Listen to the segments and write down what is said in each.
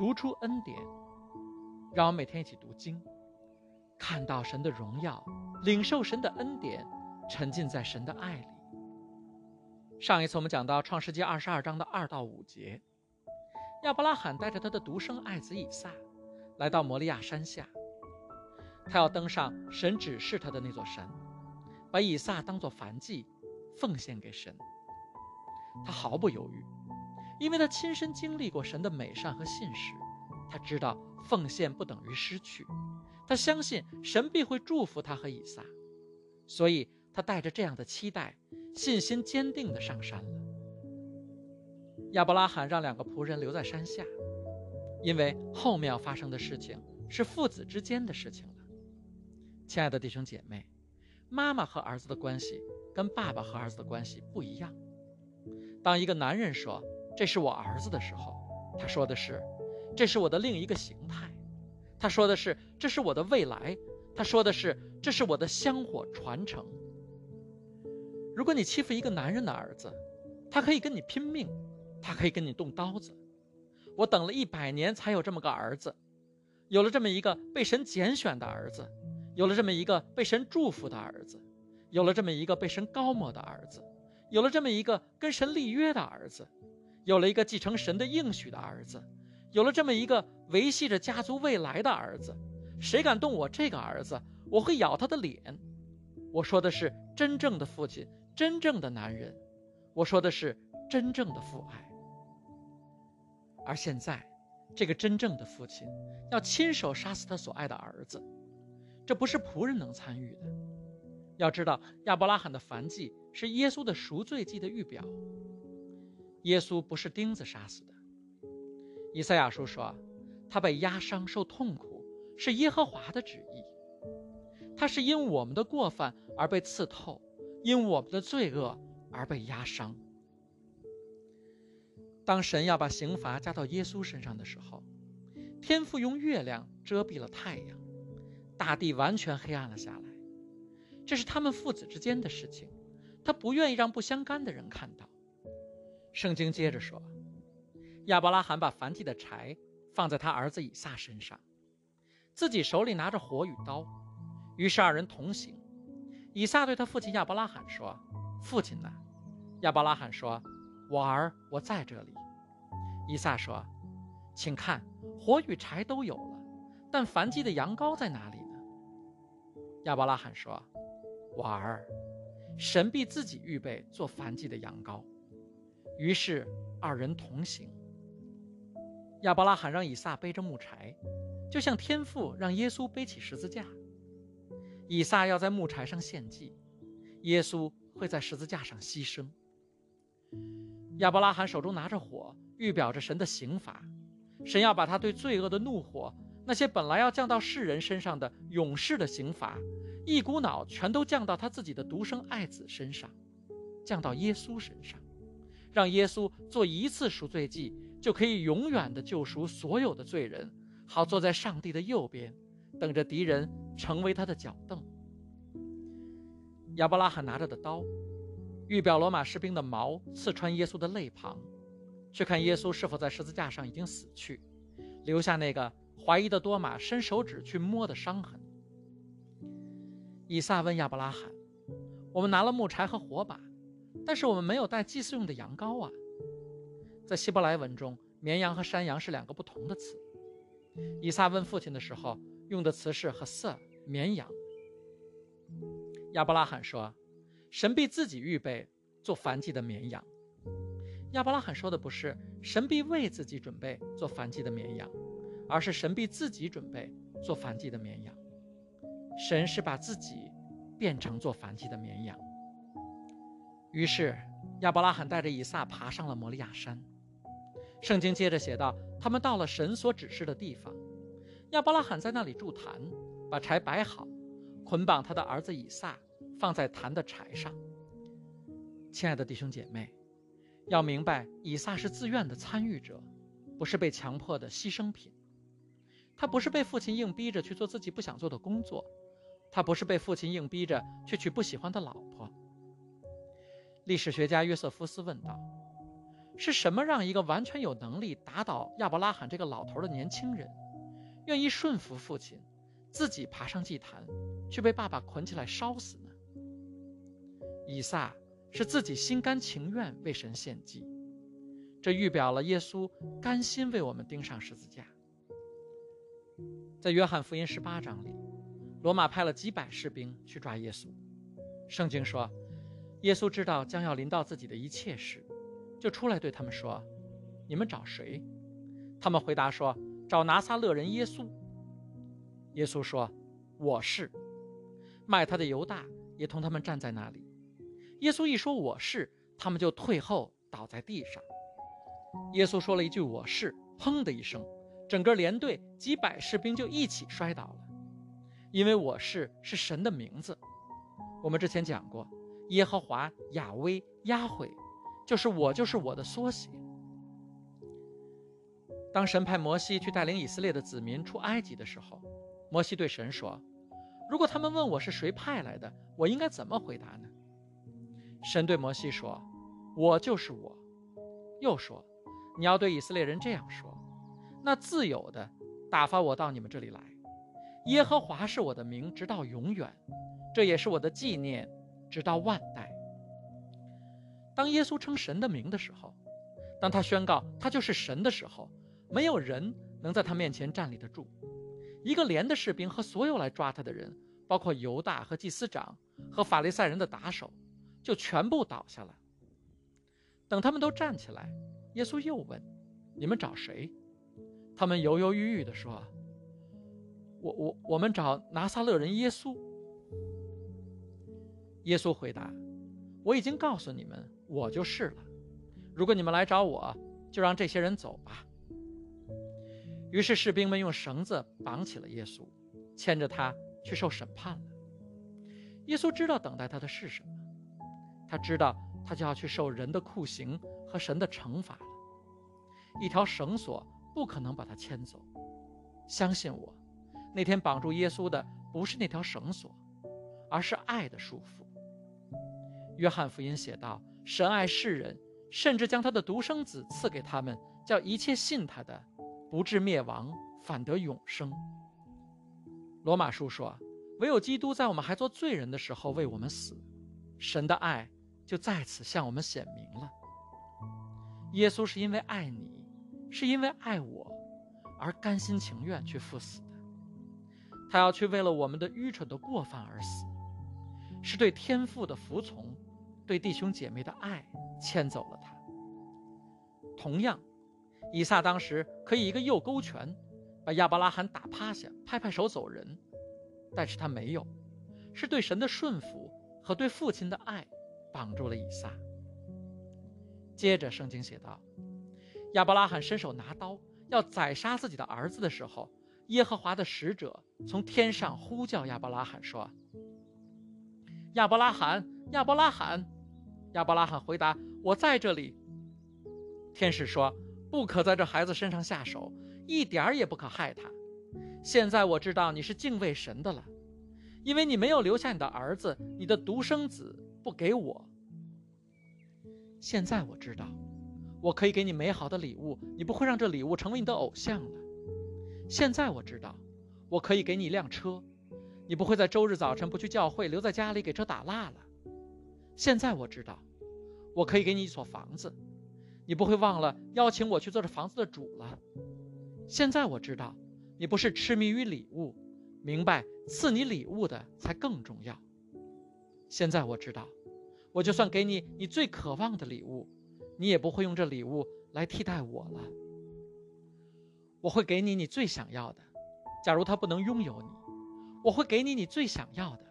读出恩典，让我每天一起读经，看到神的荣耀，领受神的恩典，沉浸在神的爱里。上一次我们讲到创世纪二十二章的二到五节，亚伯拉罕带着他的独生爱子以撒，来到摩利亚山下，他要登上神指示他的那座山，把以撒当作燔祭，奉献给神。他毫不犹豫。因为他亲身经历过神的美善和信实，他知道奉献不等于失去，他相信神必会祝福他和以撒，所以他带着这样的期待，信心坚定地上山了。亚伯拉罕让两个仆人留在山下，因为后面要发生的事情是父子之间的事情了。亲爱的弟兄姐妹，妈妈和儿子的关系跟爸爸和儿子的关系不一样。当一个男人说，这是我儿子的时候，他说的是，这是我的另一个形态。他说的是，这是我的未来。他说的是，这是我的香火传承。如果你欺负一个男人的儿子，他可以跟你拼命，他可以跟你动刀子。我等了一百年才有这么个儿子，有了这么一个被神拣选的儿子，有了这么一个被神祝福的儿子，有了这么一个被神高抹的儿子，有了这么一个跟神立约的儿子。有了一个继承神的应许的儿子，有了这么一个维系着家族未来的儿子，谁敢动我这个儿子，我会咬他的脸。我说的是真正的父亲，真正的男人，我说的是真正的父爱。而现在，这个真正的父亲要亲手杀死他所爱的儿子，这不是仆人能参与的。要知道，亚伯拉罕的燔祭是耶稣的赎罪祭的预表。耶稣不是钉子杀死的，以赛亚书说，他被压伤受痛苦，是耶和华的旨意。他是因我们的过犯而被刺透，因我们的罪恶而被压伤。当神要把刑罚加到耶稣身上的时候，天父用月亮遮蔽了太阳，大地完全黑暗了下来。这是他们父子之间的事情，他不愿意让不相干的人看到。圣经接着说，亚伯拉罕把燔祭的柴放在他儿子以撒身上，自己手里拿着火与刀，于是二人同行。以撒对他父亲亚伯拉罕说：“父亲呢？”亚伯拉罕说：“我儿，我在这里。”以撒说：“请看，火与柴都有了，但燔祭的羊羔在哪里呢？”亚伯拉罕说：“我儿，神必自己预备做燔祭的羊羔。”于是二人同行。亚伯拉罕让以撒背着木柴，就像天父让耶稣背起十字架。以撒要在木柴上献祭，耶稣会在十字架上牺牲。亚伯拉罕手中拿着火，预表着神的刑罚，神要把他对罪恶的怒火，那些本来要降到世人身上的永世的刑罚，一股脑全都降到他自己的独生爱子身上，降到耶稣身上。让耶稣做一次赎罪祭，就可以永远的救赎所有的罪人，好坐在上帝的右边，等着敌人成为他的脚凳。亚伯拉罕拿着的刀，预表罗马士兵的矛刺穿耶稣的肋旁，去看耶稣是否在十字架上已经死去，留下那个怀疑的多马伸手指去摸的伤痕。以撒问亚伯拉罕：“我们拿了木柴和火把。”但是我们没有带祭祀用的羊羔啊。在希伯来文中，绵羊和山羊是两个不同的词。以撒问父亲的时候，用的词是和色绵羊。亚伯拉罕说：“神必自己预备做燔祭的绵羊。”亚伯拉罕说的不是神必为自己准备做燔祭的绵羊，而是神必自己准备做燔祭的绵羊。神是把自己变成做燔祭的绵羊。于是，亚伯拉罕带着以撒爬上了摩利亚山。圣经接着写道：“他们到了神所指示的地方，亚伯拉罕在那里筑坛，把柴摆好，捆绑他的儿子以撒，放在坛的柴上。”亲爱的弟兄姐妹，要明白，以撒是自愿的参与者，不是被强迫的牺牲品。他不是被父亲硬逼着去做自己不想做的工作，他不是被父亲硬逼着去娶不喜欢的老婆。历史学家约瑟夫斯问道：“是什么让一个完全有能力打倒亚伯拉罕这个老头的年轻人，愿意顺服父亲，自己爬上祭坛，去被爸爸捆起来烧死呢？以撒是自己心甘情愿为神献祭，这预表了耶稣甘心为我们钉上十字架。在约翰福音十八章里，罗马派了几百士兵去抓耶稣。圣经说，耶稣知道将要临到自己的一切事，就出来对他们说：“你们找谁？”他们回答说：“找拿撒勒人耶稣。”耶稣说：“我是。”卖他的犹大也同他们站在那里。耶稣一说“我是”，他们就退后倒在地上。耶稣说了一句“我是”，砰的一声，整个连队几百士兵就一起摔倒了，因为“我是”是神的名字。我们之前讲过，耶和华、亚威、亚会，就是我，就是我的缩写。当神派摩西去带领以色列的子民出埃及的时候，摩西对神说：“如果他们问我是谁派来的，我应该怎么回答呢？”神对摩西说：“我就是我。”又说：“你要对以色列人这样说：那自有的打发我到你们这里来，耶和华是我的名，直到永远。”这也是我的纪念，直到万代。当耶稣称神的名的时候，当他宣告他就是神的时候，没有人能在他面前站立得住。一个连的士兵和所有来抓他的人，包括犹大和祭司长和法利赛人的打手，就全部倒下了。等他们都站起来，耶稣又问：“你们找谁？”他们犹犹豫豫地说：“我我我们找拿撒勒人耶稣。”耶稣回答：“我已经告诉你们，我就是了。如果你们来找我，就让这些人走吧。”于是士兵们用绳子绑起了耶稣，牵着他去受审判了。耶稣知道等待他的是什么，他知道他就要去受人的酷刑和神的惩罚了。一条绳索不可能把他牵走。相信我，那天绑住耶稣的不是那条绳索，而是爱的束缚。约翰福音写道：“神爱世人，甚至将他的独生子赐给他们，叫一切信他的，不至灭亡，反得永生。”罗马书说：“唯有基督在我们还做罪人的时候为我们死，神的爱就在此向我们显明了。耶稣是因为爱你，是因为爱我，而甘心情愿去赴死的。他要去为了我们的愚蠢的过犯而死，是对天父的服从。”对弟兄姐妹的爱牵走了他。同样，以撒当时可以一个右勾拳把亚伯拉罕打趴下，拍拍手走人，但是他没有，是对神的顺服和对父亲的爱绑住了以撒。接着，圣经写道：亚伯拉罕伸手拿刀要宰杀自己的儿子的时候，耶和华的使者从天上呼叫亚伯拉罕说：“亚伯拉罕，亚伯拉罕。”亚伯拉罕回答：“我在这里。”天使说：“不可在这孩子身上下手，一点儿也不可害他。现在我知道你是敬畏神的了，因为你没有留下你的儿子，你的独生子不给我。现在我知道，我可以给你美好的礼物，你不会让这礼物成为你的偶像了。现在我知道，我可以给你一辆车，你不会在周日早晨不去教会，留在家里给车打蜡了。”现在我知道，我可以给你一所房子，你不会忘了邀请我去做这房子的主了。现在我知道，你不是痴迷于礼物，明白赐你礼物的才更重要。现在我知道，我就算给你你最渴望的礼物，你也不会用这礼物来替代我了。我会给你你最想要的，假如他不能拥有你，我会给你你最想要的，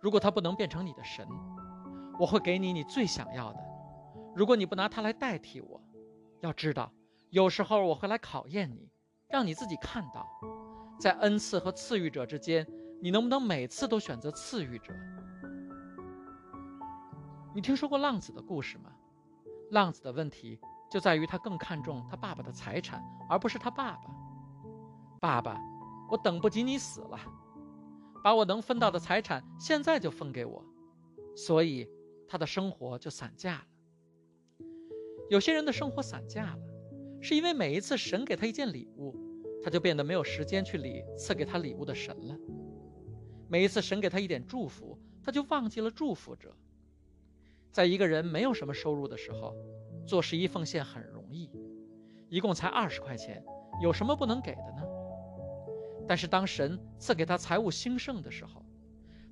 如果他不能变成你的神。我会给你你最想要的，如果你不拿它来代替我，要知道，有时候我会来考验你，让你自己看到，在恩赐和赐予者之间，你能不能每次都选择赐予者？你听说过浪子的故事吗？浪子的问题就在于他更看重他爸爸的财产，而不是他爸爸。爸爸，我等不及你死了，把我能分到的财产现在就分给我，所以。他的生活就散架了。有些人的生活散架了，是因为每一次神给他一件礼物，他就变得没有时间去理赐给他礼物的神了。每一次神给他一点祝福，他就忘记了祝福者。在一个人没有什么收入的时候，做十一奉献很容易，一共才二十块钱，有什么不能给的呢？但是当神赐给他财务兴盛的时候，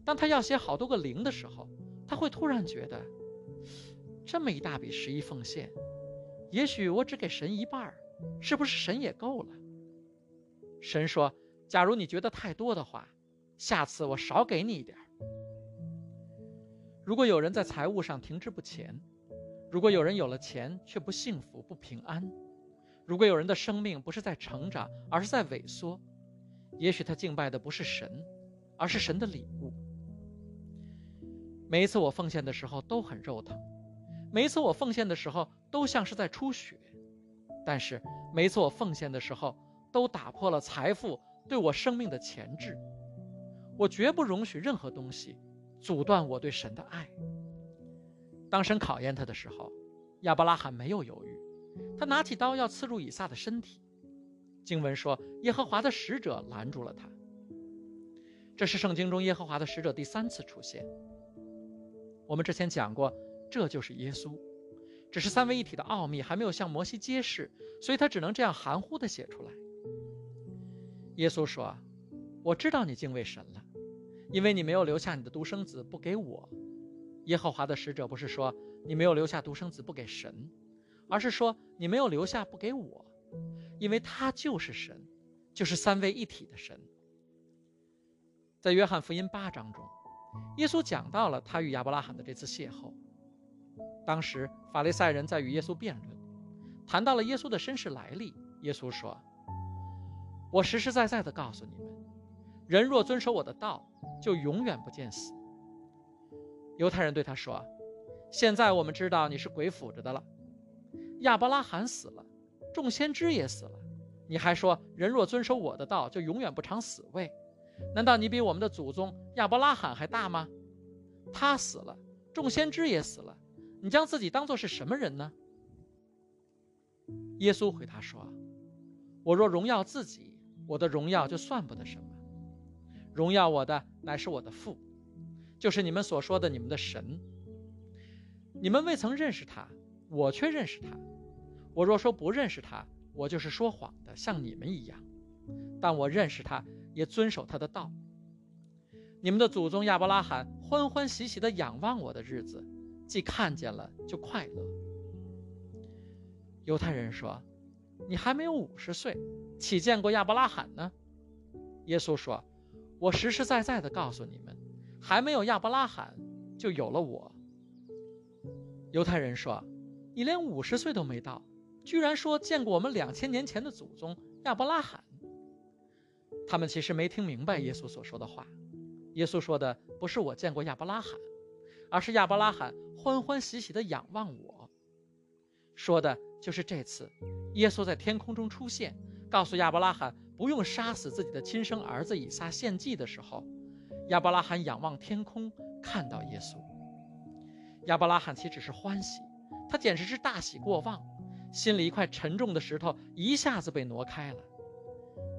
当他要写好多个零的时候，他会突然觉得，这么一大笔十一奉献，也许我只给神一半儿，是不是神也够了？神说：“假如你觉得太多的话。”下次我少给你一点儿如果有人在财务上停滞不前，如果有人有了钱却不幸福不平安，如果有人的生命不是在成长，而是在萎缩，也许他敬拜的不是神，而是神的礼物。每一次我奉献的时候都很肉疼，每一次我奉献的时候都像是在出血，但是每一次我奉献的时候都打破了财富对我生命的钳制。我绝不容许任何东西阻断我对神的爱。当神考验他的时候，亚伯拉罕没有犹豫，他拿起刀要刺入以撒的身体。经文说，耶和华的使者拦住了他。这是圣经中耶和华的使者第三次出现。我们之前讲过，这就是耶稣，只是三位一体的奥秘还没有向摩西揭示，所以他只能这样含糊地写出来。耶稣说：“我知道你敬畏神了。”因为你没有留下你的独生子不给我，耶和华的使者不是说你没有留下独生子不给神，而是说你没有留下不给我，因为他就是神，就是三位一体的神。在约翰福音八章中，耶稣讲到了他与亚伯拉罕的这次邂逅。当时法利赛人在与耶稣辩论，谈到了耶稣的身世来历。耶稣说：“我实实在在的告诉你们。”人若遵守我的道，就永远不见死。犹太人对他说：“现在我们知道你是鬼附着的了。亚伯拉罕死了，众先知也死了，你还说人若遵守我的道，就永远不尝死味？难道你比我们的祖宗亚伯拉罕还大吗？他死了，众先知也死了，你将自己当作是什么人呢？”耶稣回答说：“我若荣耀自己，我的荣耀就算不得什么。”荣耀我的乃是我的父，就是你们所说的你们的神。你们未曾认识他，我却认识他。我若说不认识他，我就是说谎的，像你们一样。但我认识他，也遵守他的道。你们的祖宗亚伯拉罕欢欢喜喜地仰望我的日子，既看见了就快乐。犹太人说：“你还没有五十岁，岂见过亚伯拉罕呢？”耶稣说。我实实在在的告诉你们，还没有亚伯拉罕，就有了我。犹太人说：“你连五十岁都没到，居然说见过我们两千年前的祖宗亚伯拉罕。”他们其实没听明白耶稣所说的话。耶稣说的不是我见过亚伯拉罕，而是亚伯拉罕欢欢喜喜的仰望我。说的就是这次，耶稣在天空中出现，告诉亚伯拉罕。不用杀死自己的亲生儿子以撒献祭的时候，亚伯拉罕仰望天空，看到耶稣。亚伯拉罕岂止是欢喜，他简直是大喜过望，心里一块沉重的石头一下子被挪开了。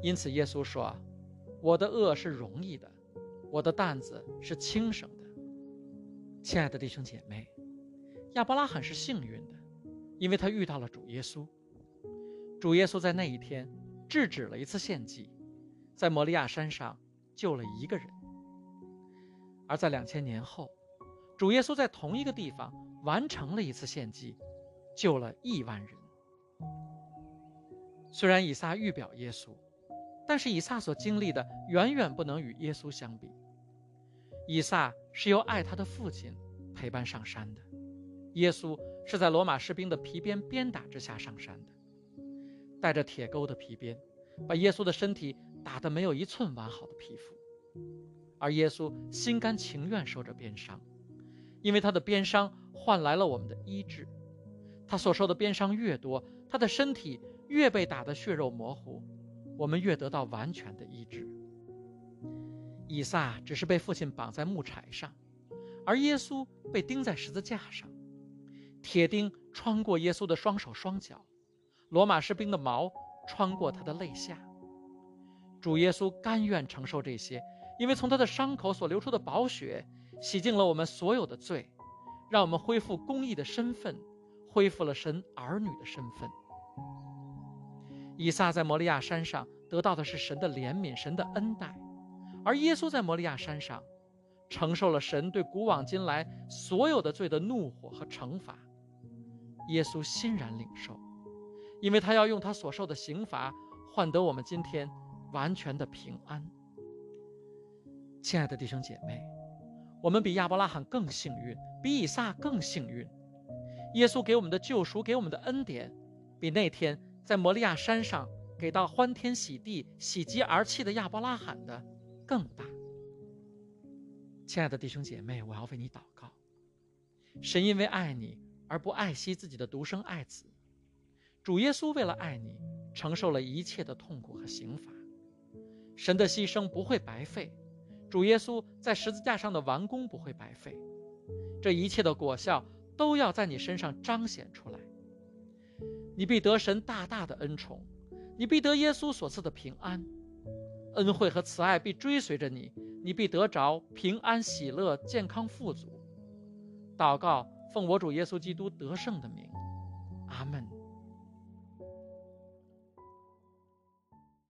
因此，耶稣说：“我的恶是容易的，我的担子是轻省的。”亲爱的弟兄姐妹，亚伯拉罕是幸运的，因为他遇到了主耶稣。主耶稣在那一天。制止了一次献祭，在摩利亚山上救了一个人；而在两千年后，主耶稣在同一个地方完成了一次献祭，救了亿万人。虽然以撒预表耶稣，但是以撒所经历的远远不能与耶稣相比。以撒是由爱他的父亲陪伴上山的，耶稣是在罗马士兵的皮鞭鞭打之下上山的。带着铁钩的皮鞭，把耶稣的身体打得没有一寸完好的皮肤，而耶稣心甘情愿受着鞭伤，因为他的鞭伤换来了我们的医治。他所受的鞭伤越多，他的身体越被打得血肉模糊，我们越得到完全的医治。以撒只是被父亲绑在木柴上，而耶稣被钉在十字架上。铁钉穿过耶稣的双手双脚，罗马士兵的矛穿过他的肋下。主耶稣甘愿承受这些，因为从他的伤口所流出的宝血，洗净了我们所有的罪，让我们恢复公义的身份，恢复了神儿女的身份。以撒在摩利亚山上得到的是神的怜悯、神的恩待，而耶稣在摩利亚山上承受了神对古往今来所有的罪的怒火和惩罚。耶稣欣然领受，因为他要用他所受的刑罚换得我们今天完全的平安。亲爱的弟兄姐妹，我们比亚伯拉罕更幸运，比以撒更幸运。耶稣给我们的救赎，给我们的恩典，比那天。在摩利亚山上给到欢天喜地、喜极而泣的亚伯拉罕的更大。亲爱的弟兄姐妹，我要为你祷告。神因为爱你而不爱惜自己的独生爱子，主耶稣为了爱你，承受了一切的痛苦和刑罚。神的牺牲不会白费，主耶稣在十字架上的完工不会白费，这一切的果效都要在你身上彰显出来。你必得神大大的恩宠，你必得耶稣所赐的平安，恩惠和慈爱必追随着你，你必得着平安、喜乐、健康、富足。祷告，奉我主耶稣基督得胜的名，阿门。